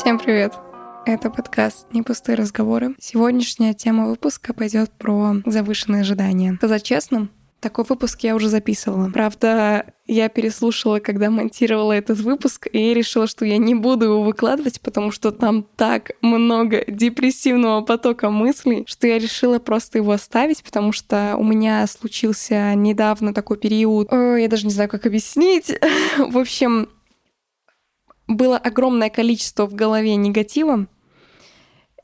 Всем привет! Это подкаст «Не пустые разговоры». Сегодняшняя тема выпуска пойдет про завышенные ожидания. Сказать честно, такой выпуск я уже записывала. Правда, я переслушала, когда монтировала этот выпуск, и решила, что я не буду его выкладывать, потому что там так много депрессивного потока мыслей, что я решила просто его оставить, потому что у меня случился недавно такой период, О, я даже не знаю, как объяснить. В общем, было огромное количество в голове негатива.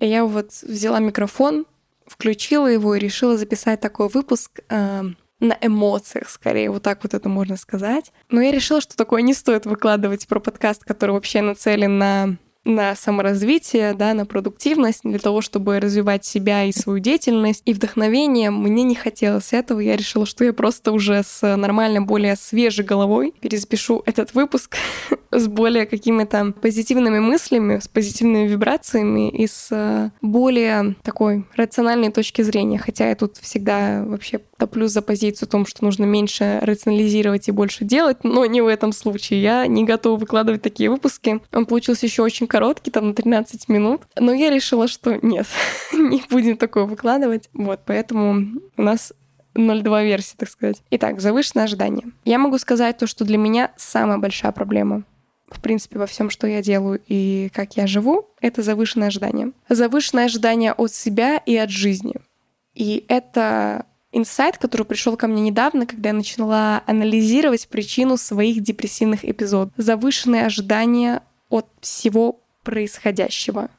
И я вот взяла микрофон, включила его и решила записать такой выпуск э, на эмоциях, скорее, вот так вот это можно сказать. Но я решила, что такое не стоит выкладывать про подкаст, который вообще нацелен на на саморазвитие, да, на продуктивность, для того, чтобы развивать себя и свою деятельность. И вдохновение мне не хотелось этого. Я решила, что я просто уже с нормально более свежей головой перезапишу этот выпуск с более какими-то позитивными мыслями, с позитивными вибрациями и с э, более такой рациональной точки зрения. Хотя я тут всегда вообще топлю за позицию о том, что нужно меньше рационализировать и больше делать, но не в этом случае. Я не готова выкладывать такие выпуски. Он получился еще очень короткий, там на 13 минут. Но я решила, что нет, не будем такое выкладывать. Вот, поэтому у нас 0.2 версии, так сказать. Итак, завышенное ожидание. Я могу сказать то, что для меня самая большая проблема в принципе, во всем, что я делаю и как я живу, это завышенное ожидание. Завышенное ожидание от себя и от жизни. И это инсайт, который пришел ко мне недавно, когда я начала анализировать причину своих депрессивных эпизодов. Завышенные ожидания от всего происходящего.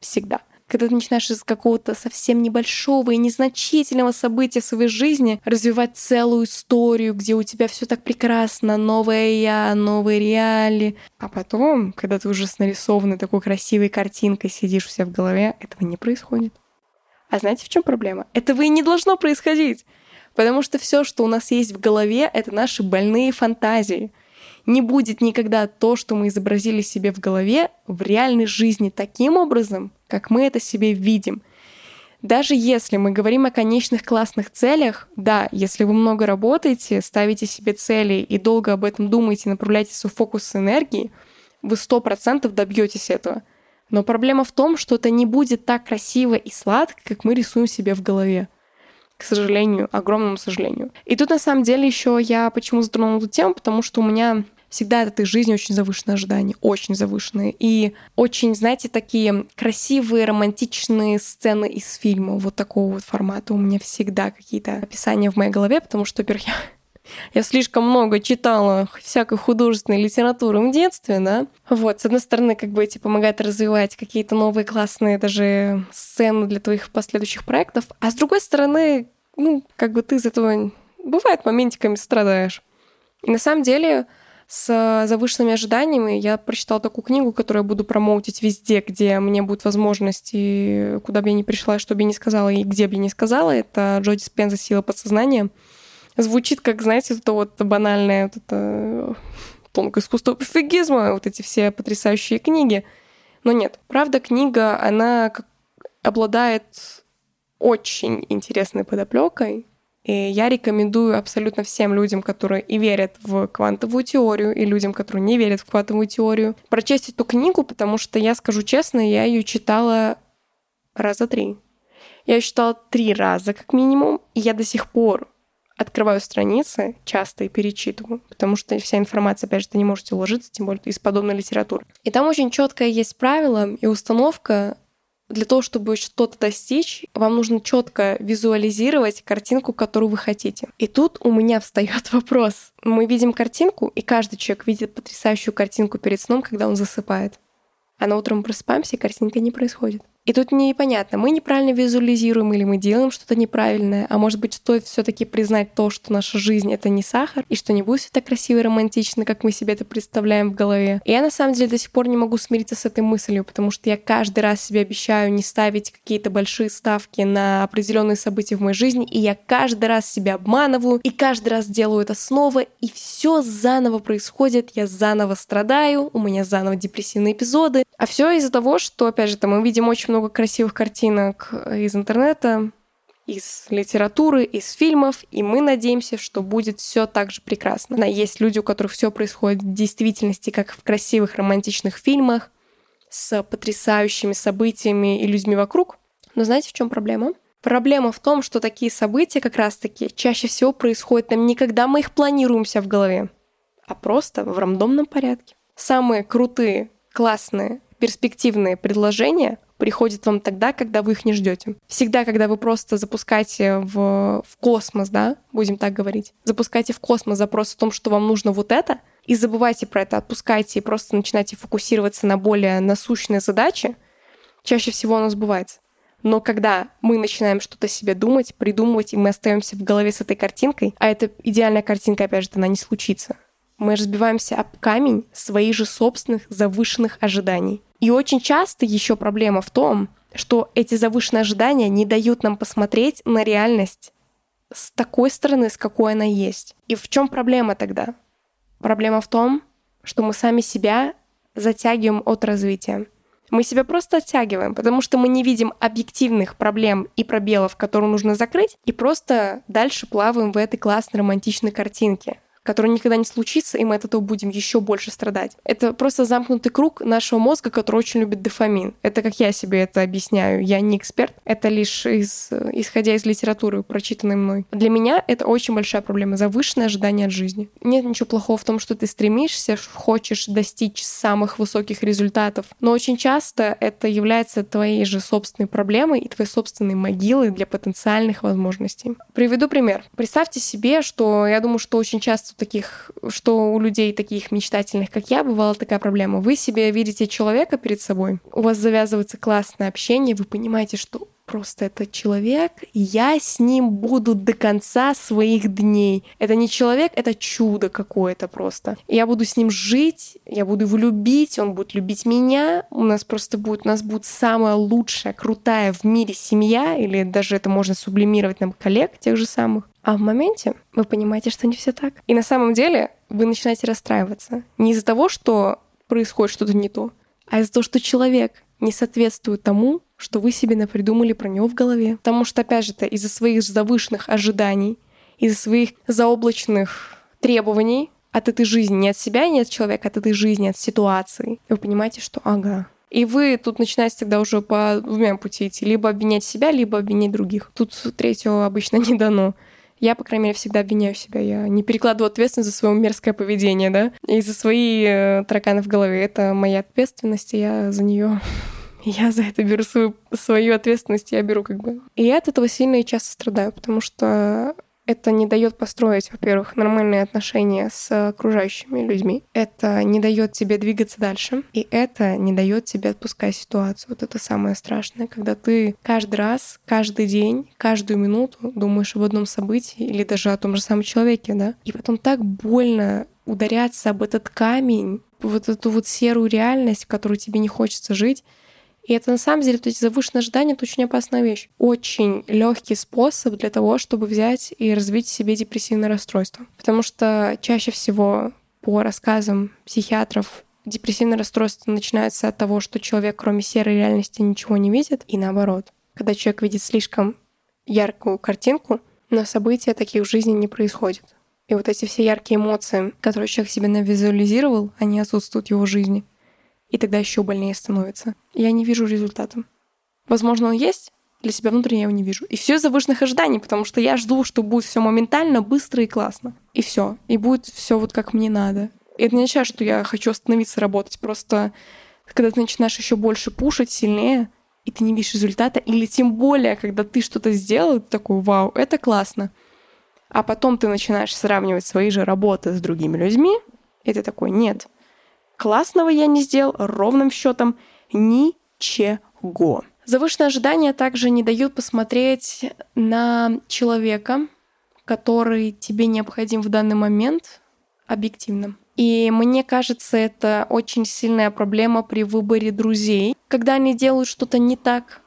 Всегда. Когда ты начинаешь из какого-то совсем небольшого и незначительного события в своей жизни развивать целую историю, где у тебя все так прекрасно, новое я, новые реали. А потом, когда ты уже с нарисованной такой красивой картинкой сидишь у себя в голове, этого не происходит. А знаете, в чем проблема? Этого и не должно происходить. Потому что все, что у нас есть в голове, это наши больные фантазии не будет никогда то, что мы изобразили себе в голове, в реальной жизни таким образом, как мы это себе видим. Даже если мы говорим о конечных классных целях, да, если вы много работаете, ставите себе цели и долго об этом думаете, направляете свой фокус энергии, вы сто процентов добьетесь этого. Но проблема в том, что это не будет так красиво и сладко, как мы рисуем себе в голове к сожалению, огромному сожалению. И тут на самом деле еще я почему затронула эту тему, потому что у меня всегда от этой жизни очень завышенные ожидания, очень завышенные. И очень, знаете, такие красивые, романтичные сцены из фильма вот такого вот формата. У меня всегда какие-то описания в моей голове, потому что, во-первых, я я слишком много читала всякой художественной литературы в детстве, да. Вот, с одной стороны, как бы эти помогают развивать какие-то новые классные даже сцены для твоих последующих проектов, а с другой стороны, ну, как бы ты из этого, бывает, моментиками страдаешь. И на самом деле с завышенными ожиданиями я прочитала такую книгу, которую я буду промоутить везде, где мне будет возможность, и куда бы я ни пришла, что бы я ни сказала, и где бы я ни сказала. Это Джоди Спенза «Сила подсознания». Звучит как, знаете, это вот банальное вот это тонкое искусство пофигизма, вот эти все потрясающие книги. Но нет, правда, книга, она обладает очень интересной подоплекой, и я рекомендую абсолютно всем людям, которые и верят в квантовую теорию, и людям, которые не верят в квантовую теорию, прочесть эту книгу, потому что я скажу честно, я ее читала раза три. Я ее читала три раза как минимум, и я до сих пор открываю страницы часто и перечитываю, потому что вся информация, опять же, ты не можете уложиться, тем более из подобной литературы. И там очень четкое есть правило и установка для того, чтобы что-то достичь, вам нужно четко визуализировать картинку, которую вы хотите. И тут у меня встает вопрос. Мы видим картинку, и каждый человек видит потрясающую картинку перед сном, когда он засыпает. А на утро мы просыпаемся, и картинка не происходит. И тут непонятно, мы неправильно визуализируем или мы делаем что-то неправильное, а может быть стоит все таки признать то, что наша жизнь — это не сахар, и что не будет все так красиво и романтично, как мы себе это представляем в голове. И я на самом деле до сих пор не могу смириться с этой мыслью, потому что я каждый раз себе обещаю не ставить какие-то большие ставки на определенные события в моей жизни, и я каждый раз себя обманываю, и каждый раз делаю это снова, и все заново происходит, я заново страдаю, у меня заново депрессивные эпизоды, а все из-за того, что, опять же, там мы видим очень много красивых картинок из интернета, из литературы, из фильмов, и мы надеемся, что будет все так же прекрасно. Есть люди, у которых все происходит в действительности, как в красивых романтичных фильмах, с потрясающими событиями и людьми вокруг. Но знаете, в чем проблема? Проблема в том, что такие события как раз-таки чаще всего происходят нам не когда мы их планируем себя в голове, а просто в рандомном порядке. Самые крутые, классные, перспективные предложения приходят вам тогда, когда вы их не ждете. Всегда, когда вы просто запускаете в, в космос, да, будем так говорить, запускаете в космос запрос о том, что вам нужно вот это, и забывайте про это, отпускайте и просто начинайте фокусироваться на более насущные задачи, чаще всего оно сбывается. Но когда мы начинаем что-то себе думать, придумывать, и мы остаемся в голове с этой картинкой, а эта идеальная картинка, опять же, она не случится, мы разбиваемся об камень своих же собственных завышенных ожиданий. И очень часто еще проблема в том, что эти завышенные ожидания не дают нам посмотреть на реальность с такой стороны, с какой она есть. И в чем проблема тогда? Проблема в том, что мы сами себя затягиваем от развития. Мы себя просто оттягиваем, потому что мы не видим объективных проблем и пробелов, которые нужно закрыть, и просто дальше плаваем в этой классной романтичной картинке который никогда не случится, и мы от этого будем еще больше страдать. Это просто замкнутый круг нашего мозга, который очень любит дофамин. Это как я себе это объясняю. Я не эксперт, это лишь из, исходя из литературы, прочитанной мной. Для меня это очень большая проблема, завышенное ожидание от жизни. Нет ничего плохого в том, что ты стремишься, хочешь достичь самых высоких результатов, но очень часто это является твоей же собственной проблемой и твоей собственной могилой для потенциальных возможностей. Приведу пример. Представьте себе, что я думаю, что очень часто у таких, что у людей таких мечтательных, как я, бывала такая проблема. Вы себе видите человека перед собой, у вас завязывается классное общение, вы понимаете, что просто это человек, и я с ним буду до конца своих дней. Это не человек, это чудо какое-то просто. я буду с ним жить, я буду его любить, он будет любить меня, у нас просто будет, у нас будет самая лучшая, крутая в мире семья, или даже это можно сублимировать на коллег тех же самых. А в моменте вы понимаете, что не все так. И на самом деле вы начинаете расстраиваться. Не из-за того, что происходит что-то не то, а из-за того, что человек не соответствует тому, что вы себе напридумали про него в голове. Потому что, опять же, это из-за своих завышенных ожиданий, из-за своих заоблачных требований от этой жизни, не от себя, не от человека, а от этой жизни, от ситуации. Вы понимаете, что ага, и вы тут начинаете тогда уже по двумя пути идти. Либо обвинять себя, либо обвинять других. Тут третьего обычно не дано. Я, по крайней мере, всегда обвиняю себя. Я не перекладываю ответственность за свое мерзкое поведение, да, и за свои э, тараканы в голове. Это моя ответственность, и я за нее я за это беру свою, свою ответственность, я беру как бы. И я от этого сильно и часто страдаю, потому что это не дает построить, во-первых, нормальные отношения с окружающими людьми. Это не дает тебе двигаться дальше. И это не дает тебе отпускать ситуацию. Вот это самое страшное, когда ты каждый раз, каждый день, каждую минуту думаешь об одном событии или даже о том же самом человеке, да? И потом так больно ударяться об этот камень, вот эту вот серую реальность, в которой тебе не хочется жить, и это на самом деле, вот эти завышенные ожидания, это очень опасная вещь. Очень легкий способ для того, чтобы взять и развить в себе депрессивное расстройство. Потому что чаще всего по рассказам психиатров депрессивное расстройство начинается от того, что человек, кроме серой реальности, ничего не видит, и наоборот. Когда человек видит слишком яркую картинку, но события таких в жизни не происходят. И вот эти все яркие эмоции, которые человек себе навизуализировал, они отсутствуют в его жизни и тогда еще больнее становится. Я не вижу результата. Возможно, он есть, для себя внутренне я его не вижу. И все из завышенных ожиданий, потому что я жду, что будет все моментально, быстро и классно. И все. И будет все вот как мне надо. И это не означает, что я хочу остановиться работать. Просто когда ты начинаешь еще больше пушить сильнее, и ты не видишь результата, или тем более, когда ты что-то сделал, ты такой, вау, это классно. А потом ты начинаешь сравнивать свои же работы с другими людьми, и ты такой, нет, Классного я не сделал ровным счетом ничего. Завышенные ожидания также не дают посмотреть на человека, который тебе необходим в данный момент объективно. И мне кажется, это очень сильная проблема при выборе друзей, когда они делают что-то не так,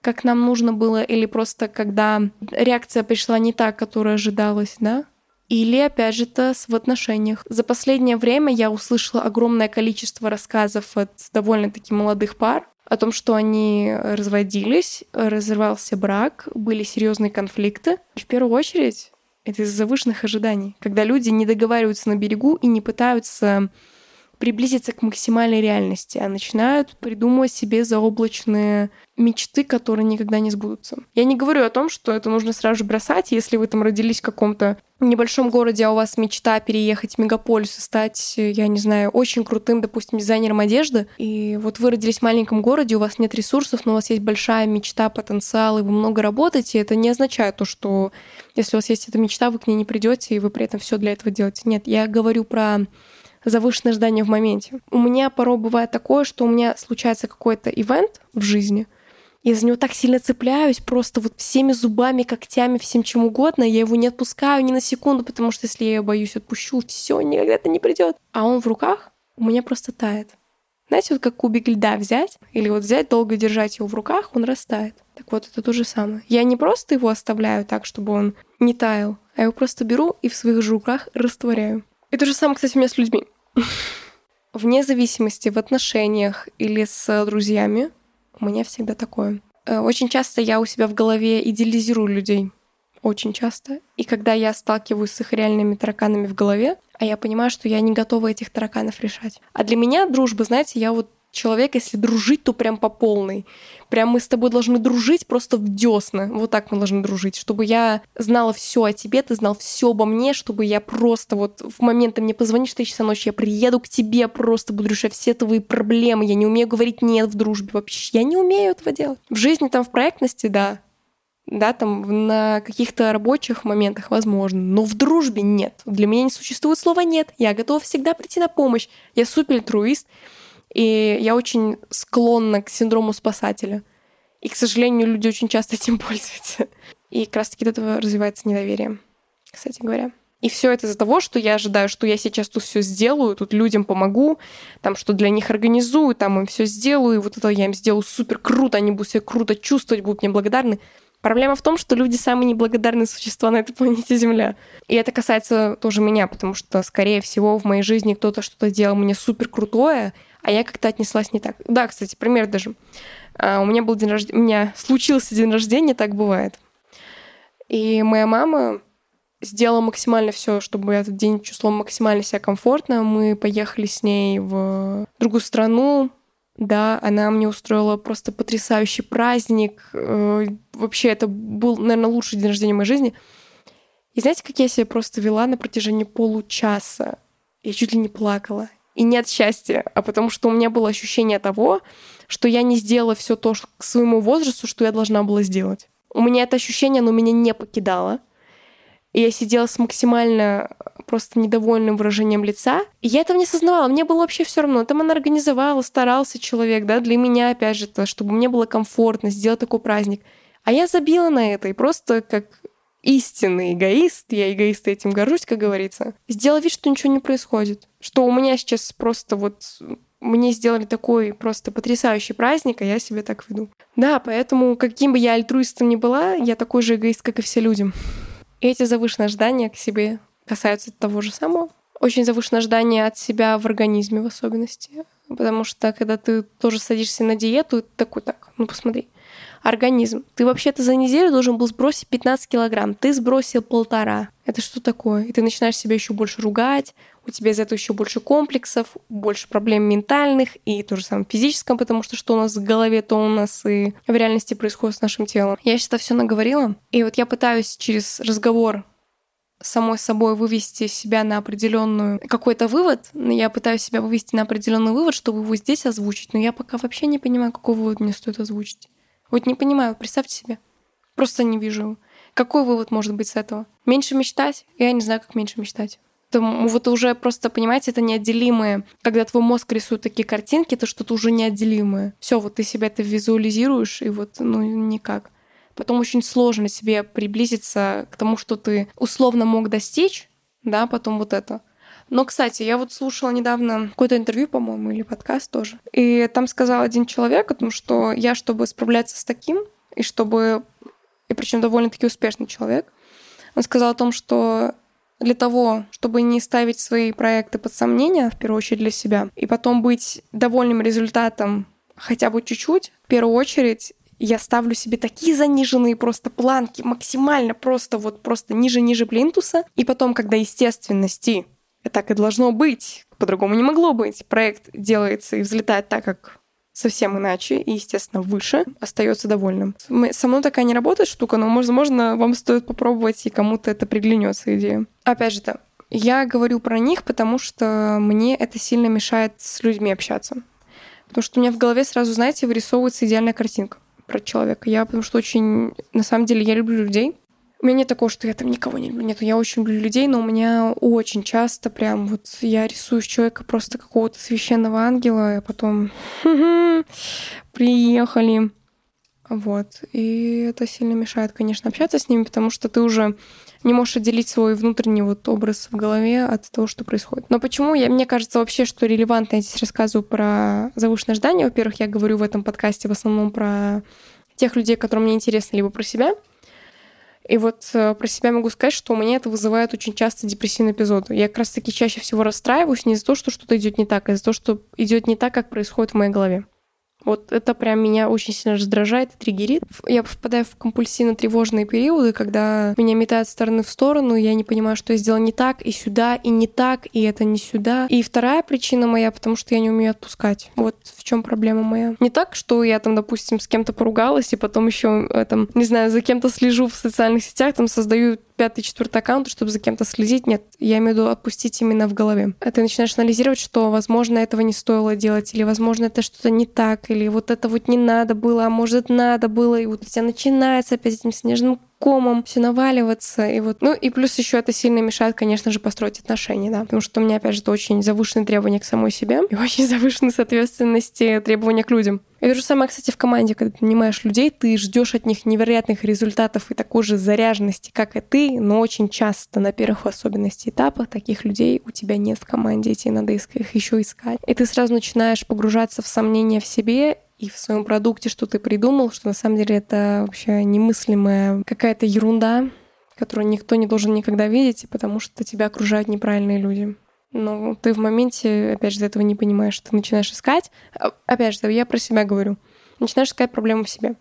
как нам нужно было, или просто когда реакция пришла не так, которая ожидалась, да? Или, опять же, то в отношениях. За последнее время я услышала огромное количество рассказов от довольно-таки молодых пар о том, что они разводились, разрывался брак, были серьезные конфликты. В первую очередь это из-за завышенных ожиданий, когда люди не договариваются на берегу и не пытаются приблизиться к максимальной реальности, а начинают придумывать себе заоблачные мечты, которые никогда не сбудутся. Я не говорю о том, что это нужно сразу же бросать, если вы там родились в каком-то небольшом городе, а у вас мечта переехать в мегаполис и стать, я не знаю, очень крутым, допустим, дизайнером одежды, и вот вы родились в маленьком городе, у вас нет ресурсов, но у вас есть большая мечта, потенциал, и вы много работаете, это не означает то, что если у вас есть эта мечта, вы к ней не придете, и вы при этом все для этого делаете. Нет, я говорю про завышенное ожидание в моменте. У меня порой бывает такое, что у меня случается какой-то ивент в жизни, я за него так сильно цепляюсь, просто вот всеми зубами, когтями, всем чем угодно. Я его не отпускаю ни на секунду, потому что если я боюсь отпущу, все, никогда это не придет. А он в руках у меня просто тает. Знаете, вот как кубик льда взять, или вот взять, долго держать его в руках, он растает. Так вот, это то же самое. Я не просто его оставляю так, чтобы он не таял, а я его просто беру и в своих же руках растворяю. И то же самое, кстати, у меня с людьми. Вне зависимости в отношениях или с друзьями, у меня всегда такое. Э, очень часто я у себя в голове идеализирую людей. Очень часто. И когда я сталкиваюсь с их реальными тараканами в голове, а я понимаю, что я не готова этих тараканов решать. А для меня дружба, знаете, я вот человек, если дружить, то прям по полной. Прям мы с тобой должны дружить просто в десна. Вот так мы должны дружить. Чтобы я знала все о тебе, ты знал все обо мне, чтобы я просто вот в момент ты мне позвонишь в 3 часа ночи, я приеду к тебе, просто буду решать все твои проблемы. Я не умею говорить нет в дружбе вообще. Я не умею этого делать. В жизни там в проектности, да, да, там на каких-то рабочих моментах возможно, но в дружбе нет. Для меня не существует слова «нет». Я готова всегда прийти на помощь. Я супер альтруист. И я очень склонна к синдрому спасателя. И, к сожалению, люди очень часто этим пользуются. И как раз-таки от этого развивается недоверие, кстати говоря. И все это из-за того, что я ожидаю, что я сейчас тут все сделаю, тут людям помогу, там что для них организую, там им все сделаю, и вот это я им сделаю супер круто, они будут себя круто чувствовать, будут мне благодарны. Проблема в том, что люди самые неблагодарные существа на этой планете Земля. И это касается тоже меня, потому что, скорее всего, в моей жизни кто-то что-то делал мне супер крутое, а я как-то отнеслась не так. Да, кстати, пример даже. А, у меня был день рождения, у меня случился день рождения, так бывает. И моя мама сделала максимально все, чтобы этот день чувствовал максимально себя комфортно. Мы поехали с ней в другую страну. Да, она мне устроила просто потрясающий праздник. Э, вообще, это был, наверное, лучший день рождения в моей жизни. И знаете, как я себя просто вела на протяжении получаса? Я чуть ли не плакала. И не от счастья, а потому что у меня было ощущение того, что я не сделала все то к своему возрасту, что я должна была сделать. У меня это ощущение, оно меня не покидало. И я сидела с максимально просто недовольным выражением лица. И я этого не осознавала. Мне было вообще все равно. Там она организовала, старался человек, да, для меня, опять же, то, чтобы мне было комфортно сделать такой праздник. А я забила на это и просто как истинный эгоист, я эгоист этим горжусь, как говорится, сделал вид, что ничего не происходит. Что у меня сейчас просто вот мне сделали такой просто потрясающий праздник, а я себе так веду. Да, поэтому каким бы я альтруистом ни была, я такой же эгоист, как и все люди. Эти завышенные ожидания к себе касаются того же самого. Очень завышенное ожидание от себя в организме в особенности. Потому что когда ты тоже садишься на диету, ты такой, так, ну посмотри, организм. Ты вообще-то за неделю должен был сбросить 15 килограмм. Ты сбросил полтора. Это что такое? И ты начинаешь себя еще больше ругать, у тебя из этого еще больше комплексов, больше проблем ментальных и то же самое физическом, потому что что у нас в голове, то у нас и в реальности происходит с нашим телом. Я сейчас все наговорила, и вот я пытаюсь через разговор самой собой вывести себя на определенную какой-то вывод. Я пытаюсь себя вывести на определенный вывод, чтобы его здесь озвучить, но я пока вообще не понимаю, какой вывод мне стоит озвучить. Вот не понимаю, представьте себе. Просто не вижу. Какой вывод может быть с этого? Меньше мечтать? Я не знаю, как меньше мечтать. Это, вот уже просто, понимаете, это неотделимое. Когда твой мозг рисует такие картинки, это что-то уже неотделимое. Все, вот ты себя это визуализируешь, и вот, ну, никак. Потом очень сложно себе приблизиться к тому, что ты условно мог достичь, да, потом вот это. Но, кстати, я вот слушала недавно какое-то интервью, по-моему, или подкаст тоже. И там сказал один человек о том, что я, чтобы справляться с таким, и чтобы... И причем довольно-таки успешный человек, он сказал о том, что для того, чтобы не ставить свои проекты под сомнение, в первую очередь для себя, и потом быть довольным результатом хотя бы чуть-чуть, в первую очередь я ставлю себе такие заниженные просто планки, максимально просто вот просто ниже-ниже плинтуса, и потом, когда естественности так и должно быть. По-другому не могло быть. Проект делается и взлетает так, как совсем иначе и, естественно, выше, остается довольным. Со мной такая не работает штука, но, возможно, вам стоит попробовать, и кому-то это приглянется идея. Опять же, да, я говорю про них, потому что мне это сильно мешает с людьми общаться. Потому что у меня в голове сразу, знаете, вырисовывается идеальная картинка про человека. Я потому что очень... На самом деле, я люблю людей. У меня нет такого, что я там никого не люблю. Нет, я очень люблю людей, но у меня очень часто прям вот я рисую человека просто какого-то священного ангела, а потом приехали. Вот. И это сильно мешает, конечно, общаться с ними, потому что ты уже не можешь отделить свой внутренний вот образ в голове от того, что происходит. Но почему я, мне кажется вообще, что релевантно я здесь рассказываю про завышенное ожидание. Во-первых, я говорю в этом подкасте в основном про тех людей, которым мне интересно, либо про себя. И вот э, про себя могу сказать, что у меня это вызывает очень часто депрессивные эпизоды. Я как раз-таки чаще всего расстраиваюсь не из-за того, что что-то идет не так, а из-за того, что идет не так, как происходит в моей голове. Вот это прям меня очень сильно раздражает и триггерит. Я впадаю в компульсивно-тревожные периоды, когда меня метают стороны в сторону, я не понимаю, что я сделала не так, и сюда, и не так, и это не сюда. И вторая причина моя, потому что я не умею отпускать. Вот в чем проблема моя. Не так, что я там, допустим, с кем-то поругалась, и потом еще там, не знаю, за кем-то слежу в социальных сетях, там создаю пятый, четвертый аккаунт, чтобы за кем-то следить. Нет, я имею в виду отпустить именно в голове. А ты начинаешь анализировать, что, возможно, этого не стоило делать, или, возможно, это что-то не так, или вот это вот не надо было, а может, надо было, и вот у тебя начинается опять этим снежным комом, все наваливаться. И вот, ну и плюс еще это сильно мешает, конечно же, построить отношения, да. Потому что у меня, опять же, очень завышенные требования к самой себе и очень завышенные, соответственности, требования к людям. И то же самое, кстати, в команде, когда ты нанимаешь людей, ты ждешь от них невероятных результатов и такой же заряженности, как и ты, но очень часто на первых особенностей этапах таких людей у тебя нет в команде, и тебе надо их еще искать. И ты сразу начинаешь погружаться в сомнения в себе и в своем продукте, что ты придумал, что на самом деле это вообще немыслимая какая-то ерунда, которую никто не должен никогда видеть, потому что тебя окружают неправильные люди. Но ты в моменте, опять же, этого не понимаешь. Ты начинаешь искать. А, опять же, я про себя говорю. Начинаешь искать проблему в себе.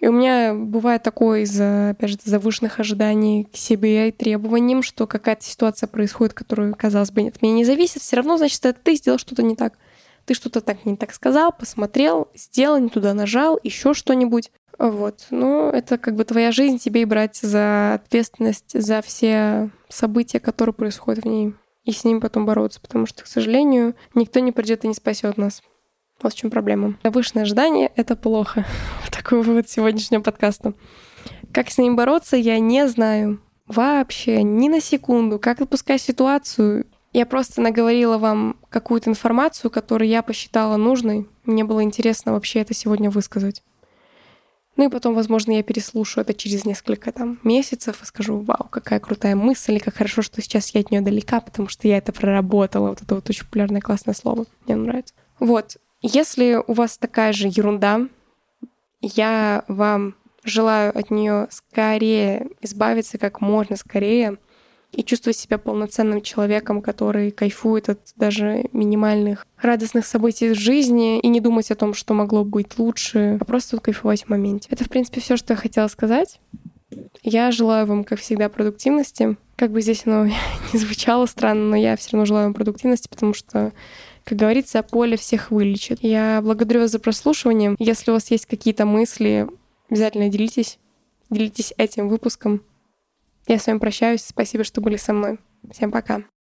И у меня бывает такое из-за, опять же, завышенных ожиданий к себе и требованиям, что какая-то ситуация происходит, которая, казалось бы, от меня не зависит, все равно, значит, это ты сделал что-то не так ты что-то так не так сказал, посмотрел, сделал, не туда нажал, еще что-нибудь. Вот. Ну, это как бы твоя жизнь, тебе и брать за ответственность за все события, которые происходят в ней, и с ними потом бороться, потому что, к сожалению, никто не придет и не спасет нас. Вот в чем проблема. Завышенное ожидание — это плохо. Такой вывод сегодняшнего подкаста. Как с ним бороться, я не знаю. Вообще, ни на секунду. Как отпускать ситуацию, я просто наговорила вам какую-то информацию, которую я посчитала нужной. Мне было интересно вообще это сегодня высказать. Ну и потом, возможно, я переслушаю это через несколько там месяцев и скажу, вау, какая крутая мысль, и как хорошо, что сейчас я от нее далека, потому что я это проработала. Вот это вот очень популярное классное слово. Мне нравится. Вот. Если у вас такая же ерунда, я вам желаю от нее скорее избавиться как можно скорее, и чувствовать себя полноценным человеком, который кайфует от даже минимальных радостных событий в жизни и не думать о том, что могло быть лучше, а просто кайфовать в моменте. Это, в принципе, все, что я хотела сказать. Я желаю вам, как всегда, продуктивности. Как бы здесь оно не звучало странно, но я все равно желаю вам продуктивности, потому что как говорится, поле всех вылечит. Я благодарю вас за прослушивание. Если у вас есть какие-то мысли, обязательно делитесь. Делитесь этим выпуском. Я с вами прощаюсь. Спасибо, что были со мной. Всем пока.